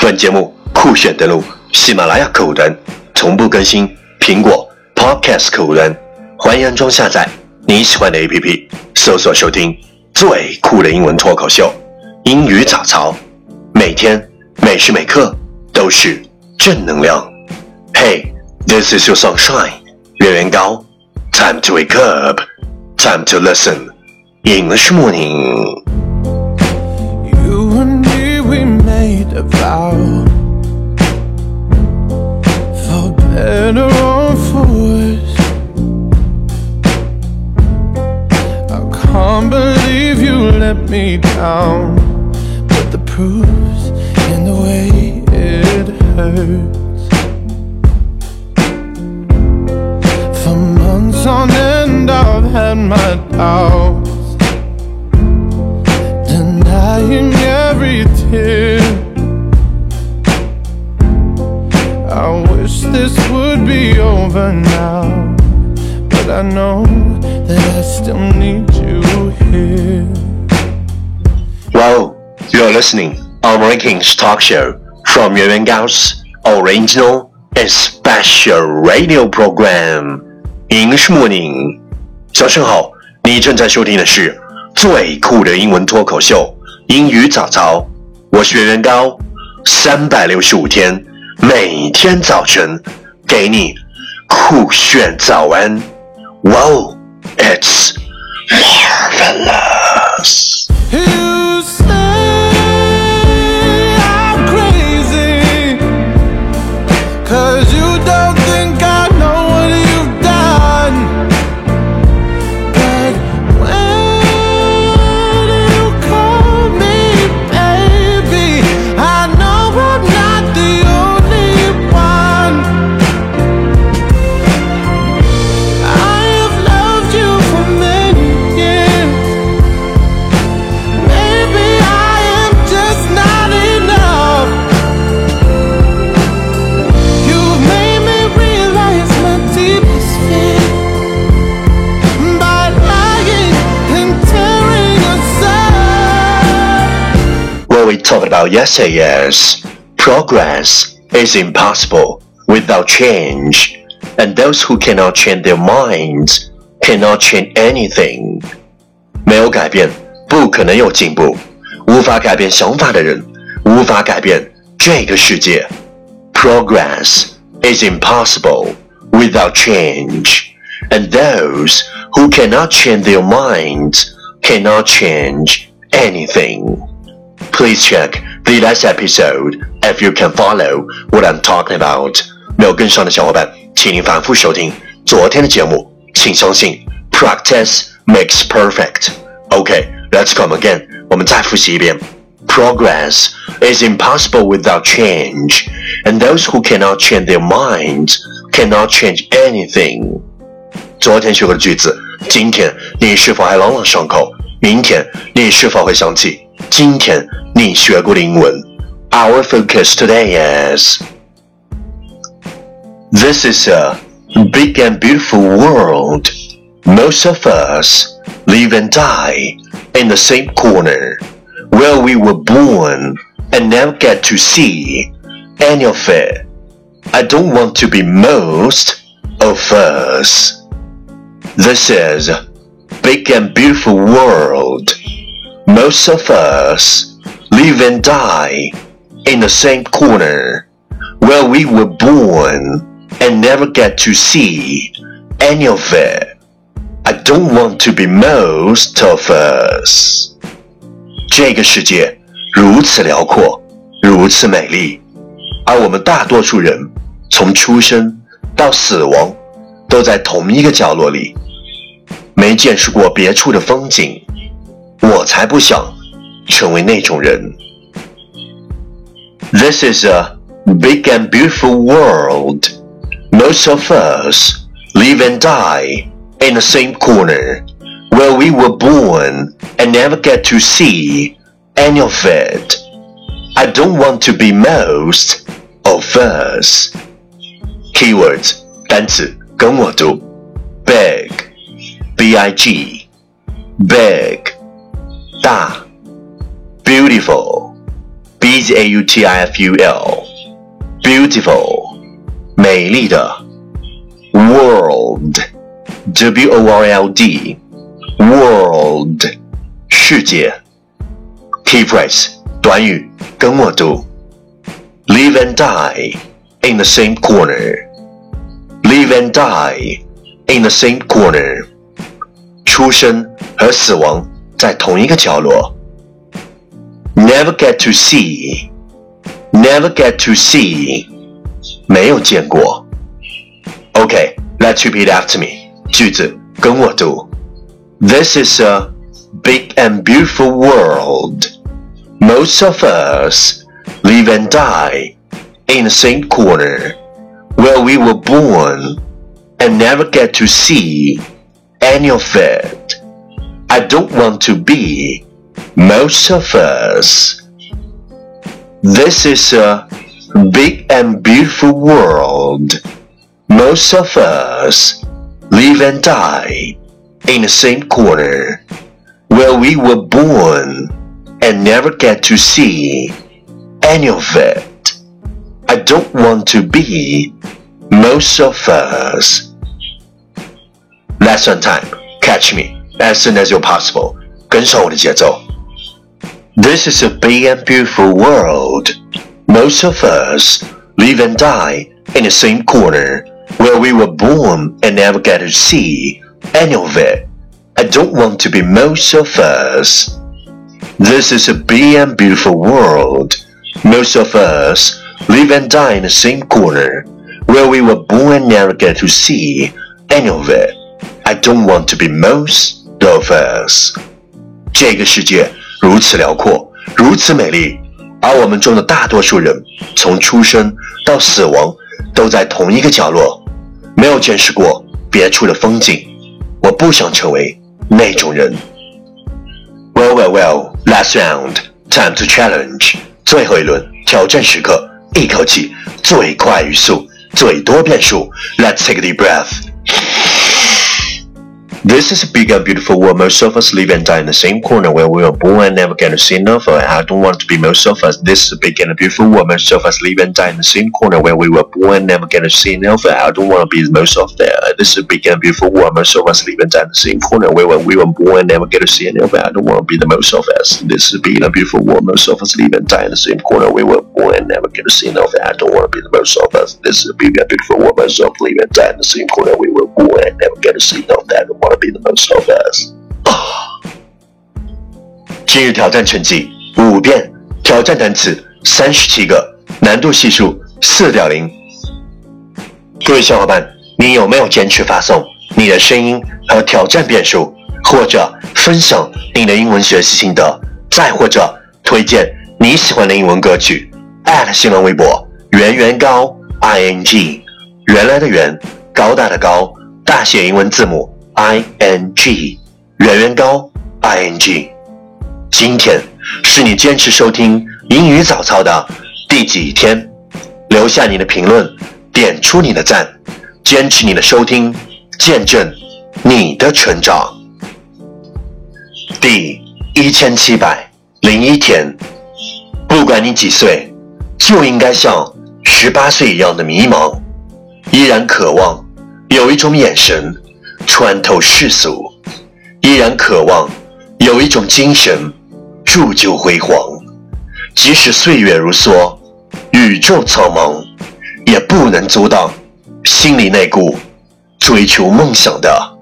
本节目酷炫登录喜马拉雅客户端，同步更新苹果 Podcast 客户端，欢迎安装下载你喜欢的 APP，搜索收听最酷的英文脱口秀——英语早操，每天每时每刻都是正能量。Hey, this is your sunshine，月圆高，Time to wake up, time to listen. English morning. Vow For better or for worse. I can't believe you let me down. But the proof's in the way it hurts. For months on end I've had my doubts I know that I still need you here. Well, you're listening American's talk show from Yuan Gao's original and special radio program English Morning。早上好，你正在收听的是最酷的英文脱口秀英语早操。我是袁元高，三百六十五天，每天早晨给你酷炫早安。 Wow, talked about yesterday is progress is impossible without change, and those who cannot change their minds cannot change anything. 没有改变，不可能有进步。无法改变想法的人，无法改变这个世界。Progress is impossible without change, and those who cannot change their minds cannot change anything. Please check the last episode if you can follow what I'm talking about. 没有跟上的小伙伴，请您反复收听昨天的节目。请相信，practice makes perfect. OK, let's come again. 我们再复习一遍。Progress is impossible without change, and those who cannot change their minds cannot change anything. 昨天学过的句子，今天你是否还朗朗上口？明天你是否会想起 今天你学过的英文？Our focus today is This is a big and beautiful world. Most of us live and die in the same corner where we were born and never get to see any of it. I don't want to be most of us. This is a big and beautiful world. Most of us live and die in the same corner where we were born and never get to see any of it. I don't want to be most of us. 这个世界如此辽阔，如此美丽，而我们大多数人从出生到死亡都在同一个角落里，没见识过别处的风景。 我才不想成为那种人。This is a big and beautiful world. Most of us live and die in the same corner where we were born and never get to see any of it. I don't want to be most of us. Keywords 单词跟我读，big, b i g, big, 大，beautiful, b z a u t i f u l，beautiful，美丽的，world，w o r l d，world，世界。Key phrase 短语，跟我读：live and die in the same corner。live and die in the same corner。出生和死亡 在同一个角落。Never get to see, never get to see，没有见过。Okay, let's repeat after me. 句子跟我读。This is a big and beautiful world. Most of us live and die in the same corner where we were born and never get to see any of it. I don't want to be most of us. This is a big and beautiful world. Most of us live and die in the same corner where we were born and never get to see any of it. I don't want to be most of us. Lesson time. Catch me as soon as you're possible. 跟上我的节奏。this is a big and beautiful world. Most of us live and die in the same corner where we were born and never get to see any of it. I don't want to be most of us. This is a big and beautiful world. Most of us live and die in the same corner where we were born and never get to see any of it. I don't want to be most of us. 这个世界如此辽阔，如此美丽，而我们中的大多数人，从出生到死亡，都在同一个角落，没有见识过别处的风景。我不想成为那种人。Well, well, well. Last round, time to challenge. 最后一轮挑战时刻，一口气最快语速，最多变数。Let's take a deep breath. This is a big and beautiful world. Most of us live and die in the same corner where we were born and never get to see enough of. I don't want to be most of us. This is a big and beautiful world. Most of us live and die in the same corner where we were born and never get to see enough of. I don't want to be the most of that. This is a big and beautiful world. Most of us live and die in the same corner where we were born and never get to see enough of. I don't want to be the most of us. This is a big and beautiful world. Most of us live and die in the same corner where we were born and never get to see enough of. I don't want to be the most of us. This is a big and beautiful world. Most of us live and die in the same corner where we were born and never get to see enough of. Be the most of us. 今日挑战成绩五遍，挑战单词三十七个，难度系数四点零。各位小伙伴，你有没有坚持发送你的声音和挑战变数，或者分享你的英文学习心得，再或者推荐你喜欢的英文歌曲？新浪微博圆圆高 i n g，原来的圆，高大的高，大写英文字母 i n g，圆圆高 i n g。今天是你坚持收听英语早操的第几天？留下你的评论，点出你的赞，坚持你的收听，见证你的成长。第一千七百零一天，不管你几岁，就应该像十八岁一样的迷茫，依然渴望有一种眼神穿透世俗，依然渴望有一种精神。铸就辉煌，即使岁月如梭，宇宙苍茫，也不能阻挡心里那股追求梦想的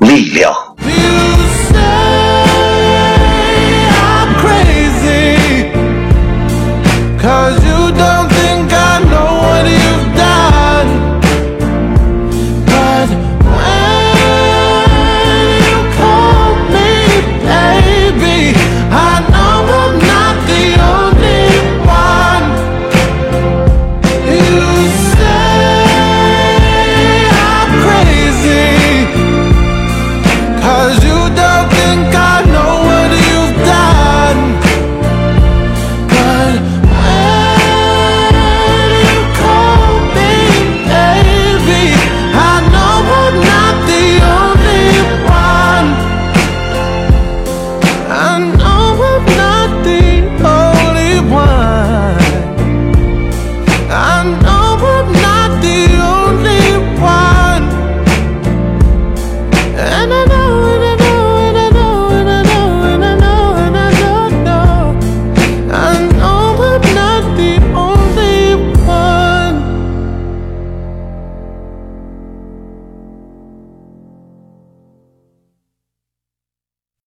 力量。